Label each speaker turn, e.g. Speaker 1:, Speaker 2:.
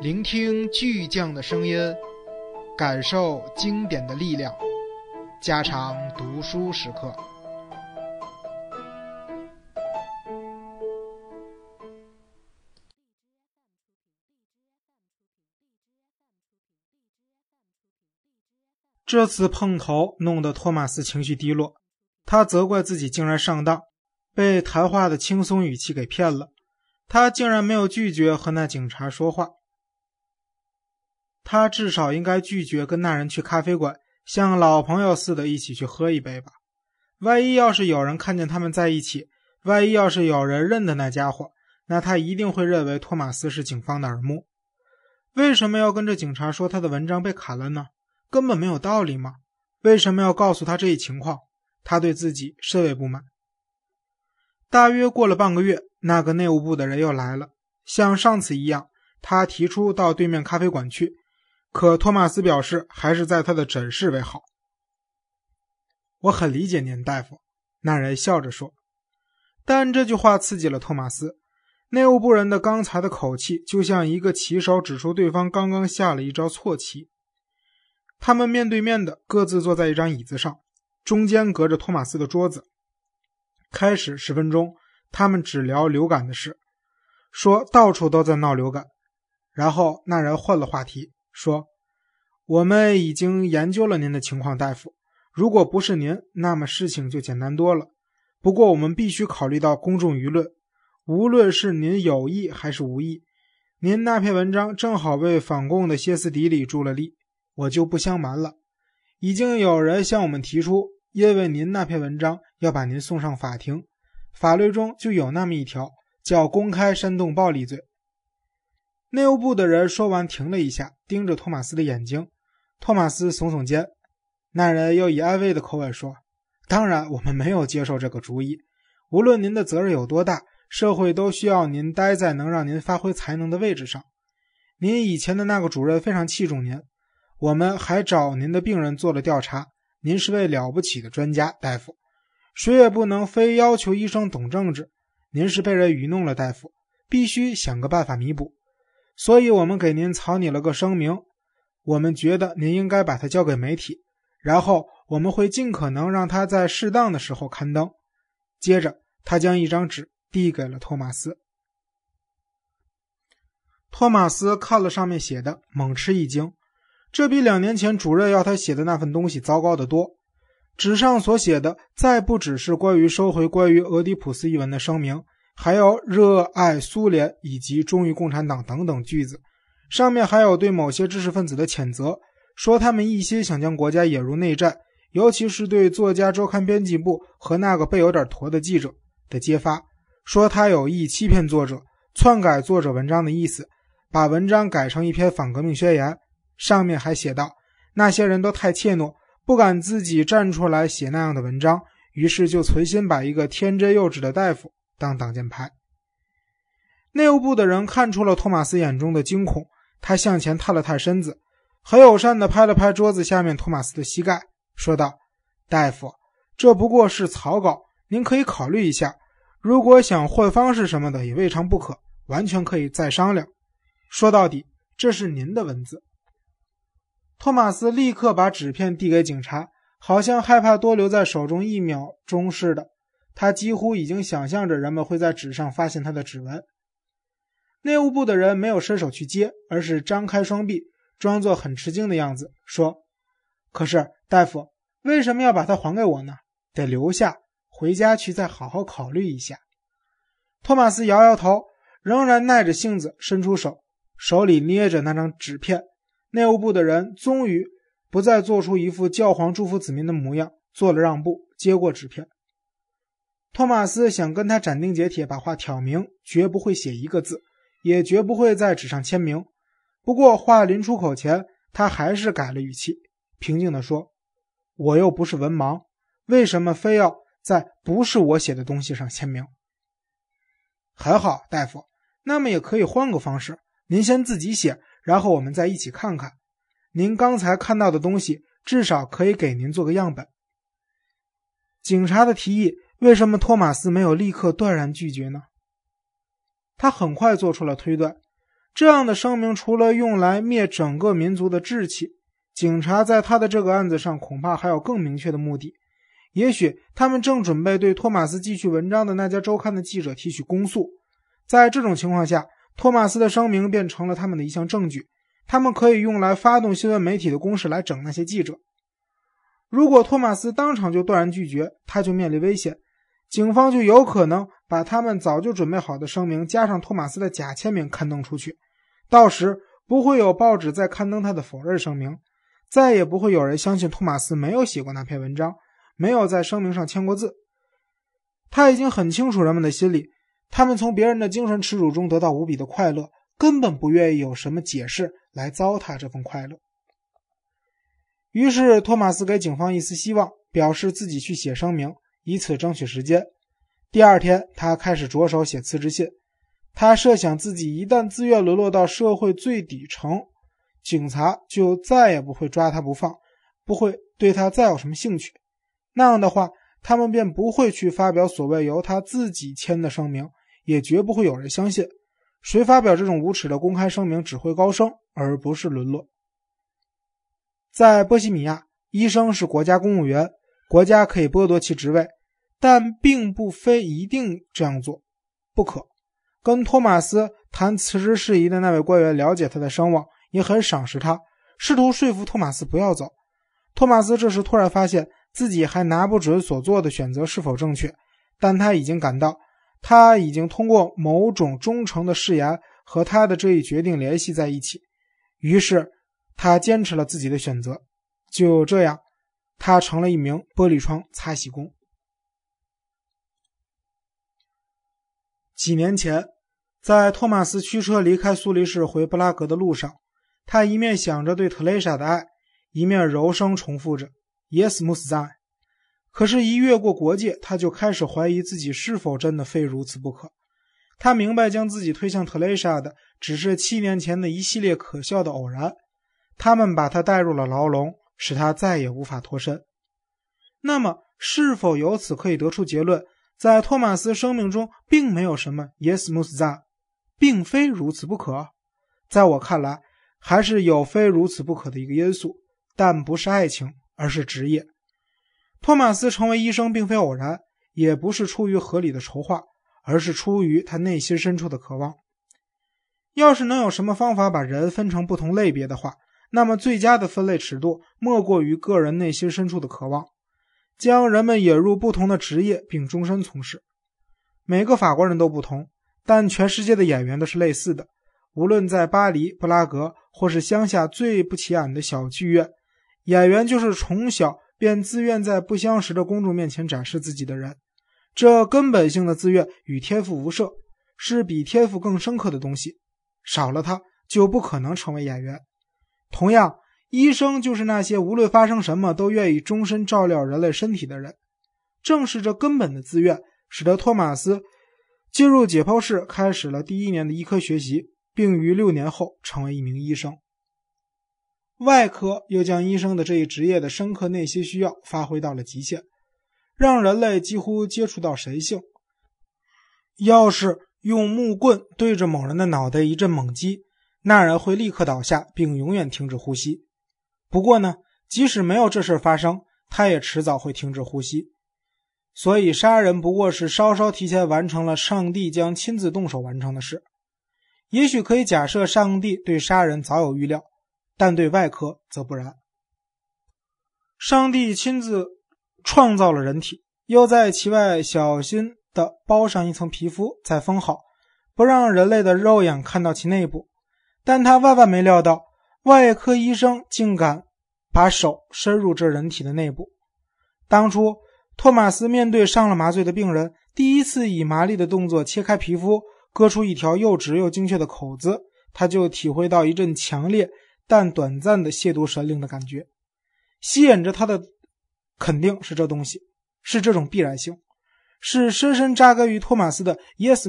Speaker 1: 聆听巨匠的声音，感受经典的力量，加长读书时刻。
Speaker 2: 这次碰头弄得托马斯情绪低落，他责怪自己竟然上当，被谈话的轻松语气给骗了。他竟然没有拒绝和那警察说话，他至少应该拒绝跟那人去咖啡馆，像老朋友似的一起去喝一杯吧。万一要是有人看见他们在一起，万一要是有人认得那家伙，那他一定会认为托马斯是警方的耳目。为什么要跟着警察说他的文章被砍了呢？根本没有道理吗？为什么要告诉他这一情况？他对自己甚为不满。大约过了半个月，那个内务部的人又来了，像上次一样，他提出到对面咖啡馆去。可托马斯表示还是在他的诊室为好。我很理解您，大夫。那人笑着说。但这句话刺激了托马斯。内务部人的刚才的口气，就像一个棋手指出对方刚刚下了一招错棋。他们面对面的各自坐在一张椅子上，中间隔着托马斯的桌子。开始十分钟，他们只聊流感的事，说到处都在闹流感。然后那人换了话题，说：“我们已经研究了您的情况，大夫。如果不是您，那么事情就简单多了。不过我们必须考虑到公众舆论，无论是您有意还是无意。您那篇文章正好为反共的歇斯底里助了力。”我就不相瞒了，已经有人向我们提出，因为您那篇文章要把您送上法庭，法律中就有那么一条，叫公开煽动暴力罪。内务部的人说完，停了一下，盯着托马斯的眼睛。托马斯耸耸肩，那人又以安慰的口吻说：“当然，我们没有接受这个主意。无论您的责任有多大，社会都需要您待在能让您发挥才能的位置上。您以前的那个主任非常器重您。”我们还找您的病人做了调查，您是位了不起的专家，大夫，谁也不能非要求医生懂政治。您是被人愚弄了，大夫，必须想个办法弥补。所以我们给您草拟了个声明，我们觉得您应该把它交给媒体，然后我们会尽可能让它在适当的时候刊登。接着，他将一张纸递给了托马斯。托马斯看了上面写的，猛吃一惊。这比两年前主任要他写的那份东西糟糕得多。纸上所写的，再不只是关于收回关于俄狄浦斯一文的声明，还有热爱苏联以及忠于共产党等等句子。上面还有对某些知识分子的谴责，说他们一心想将国家引入内战，尤其是对作家周刊编辑部和那个背有点驼的记者的揭发，说他有意欺骗作者，篡改作者文章的意思，把文章改成一篇反革命宣言。上面还写道：“那些人都太怯懦，不敢自己站出来写那样的文章，于是就存心把一个天真幼稚的大夫当挡箭牌。”内务部的人看出了托马斯眼中的惊恐，他向前探了探身子，很友善地拍了拍桌子下面托马斯的膝盖，说道：“大夫，这不过是草稿，您可以考虑一下。如果想换方式什么的，也未尝不可，完全可以再商量。说到底，这是您的文字。”托马斯立刻把纸片递给警察，好像害怕多留在手中一秒钟似的。他几乎已经想象着人们会在纸上发现他的指纹。内务部的人没有伸手去接，而是张开双臂，装作很吃惊的样子，说：“可是，大夫，为什么要把它还给我呢？得留下，回家去再好好考虑一下。”托马斯摇摇头，仍然耐着性子伸出手，手里捏着那张纸片。内务部的人终于不再做出一副教皇祝福子民的模样，做了让步，接过纸片。托马斯想跟他斩钉截铁把话挑明，绝不会写一个字，也绝不会在纸上签名。不过话临出口前，他还是改了语气，平静地说：“我又不是文盲，为什么非要在不是我写的东西上签名？”很好，大夫，那么也可以换个方式，您先自己写。然后我们再一起看看，您刚才看到的东西，至少可以给您做个样本。警察的提议，为什么托马斯没有立刻断然拒绝呢？他很快做出了推断：这样的声明除了用来灭整个民族的志气，警察在他的这个案子上恐怕还有更明确的目的。也许他们正准备对托马斯继续文章的那家周刊的记者提起公诉。在这种情况下，托马斯的声明便成了他们的一项证据，他们可以用来发动新闻媒体的攻势来整那些记者。如果托马斯当场就断然拒绝，他就面临危险，警方就有可能把他们早就准备好的声明加上托马斯的假签名刊登出去。到时不会有报纸再刊登他的否认声明，再也不会有人相信托马斯没有写过那篇文章，没有在声明上签过字。他已经很清楚人们的心理，他们从别人的精神耻辱中得到无比的快乐，根本不愿意有什么解释来糟蹋这份快乐。于是，托马斯给警方一丝希望，表示自己去写声明，以此争取时间。第二天，他开始着手写辞职信。他设想自己一旦自愿沦落到社会最底层，警察就再也不会抓他不放，不会对他再有什么兴趣。那样的话，他们便不会去发表所谓由他自己签的声明，也绝不会有人相信。谁发表这种无耻的公开声明，只会高升，而不是沦落。在波西米亚，医生是国家公务员，国家可以剥夺其职位，但并不非一定这样做，不可。跟托马斯谈辞职事宜的那位官员了解他的声望，也很赏识他，试图说服托马斯不要走。托马斯这时突然发现自己还拿不准所做的选择是否正确，但他已经感到他已经通过某种忠诚的誓言和他的这一决定联系在一起，于是。他坚持了自己的选择，就这样，他成了一名玻璃窗擦洗工。几年前，在托马斯驱车离开苏黎世回布拉格的路上，他一面想着对特蕾莎的爱，一面柔声重复着 “Yes, m u s t 可是，一越过国界，他就开始怀疑自己是否真的非如此不可。他明白，将自己推向特蕾莎的，只是七年前的一系列可笑的偶然。他们把他带入了牢笼，使他再也无法脱身。那么，是否由此可以得出结论，在托马斯生命中并没有什么 “yes must that”，并非如此不可？在我看来，还是有非如此不可的一个因素，但不是爱情，而是职业。托马斯成为医生并非偶然，也不是出于合理的筹划，而是出于他内心深处的渴望。要是能有什么方法把人分成不同类别的话，那么，最佳的分类尺度莫过于个人内心深处的渴望，将人们引入不同的职业并终身从事。每个法国人都不同，但全世界的演员都是类似的。无论在巴黎、布拉格，或是乡下最不起眼的小剧院，演员就是从小便自愿在不相识的公众面前展示自己的人。这根本性的自愿与天赋无涉，是比天赋更深刻的东西。少了它，就不可能成为演员。同样，医生就是那些无论发生什么都愿意终身照料人类身体的人。正是这根本的自愿，使得托马斯进入解剖室，开始了第一年的医科学习，并于六年后成为一名医生。外科又将医生的这一职业的深刻内心需要发挥到了极限，让人类几乎接触到神性。要是用木棍对着某人的脑袋一阵猛击，那人会立刻倒下，并永远停止呼吸。不过呢，即使没有这事发生，他也迟早会停止呼吸。所以，杀人不过是稍稍提前完成了上帝将亲自动手完成的事。也许可以假设，上帝对杀人早有预料，但对外科则不然。上帝亲自创造了人体，又在其外小心地包上一层皮肤，再封好，不让人类的肉眼看到其内部。但他万万没料到，外科医生竟敢把手伸入这人体的内部。当初，托马斯面对上了麻醉的病人，第一次以麻利的动作切开皮肤，割出一条又直又精确的口子，他就体会到一阵强烈但短暂的亵渎神灵的感觉。吸引着他的肯定是这东西，是这种必然性，是深深扎根于托马斯的 “yes”。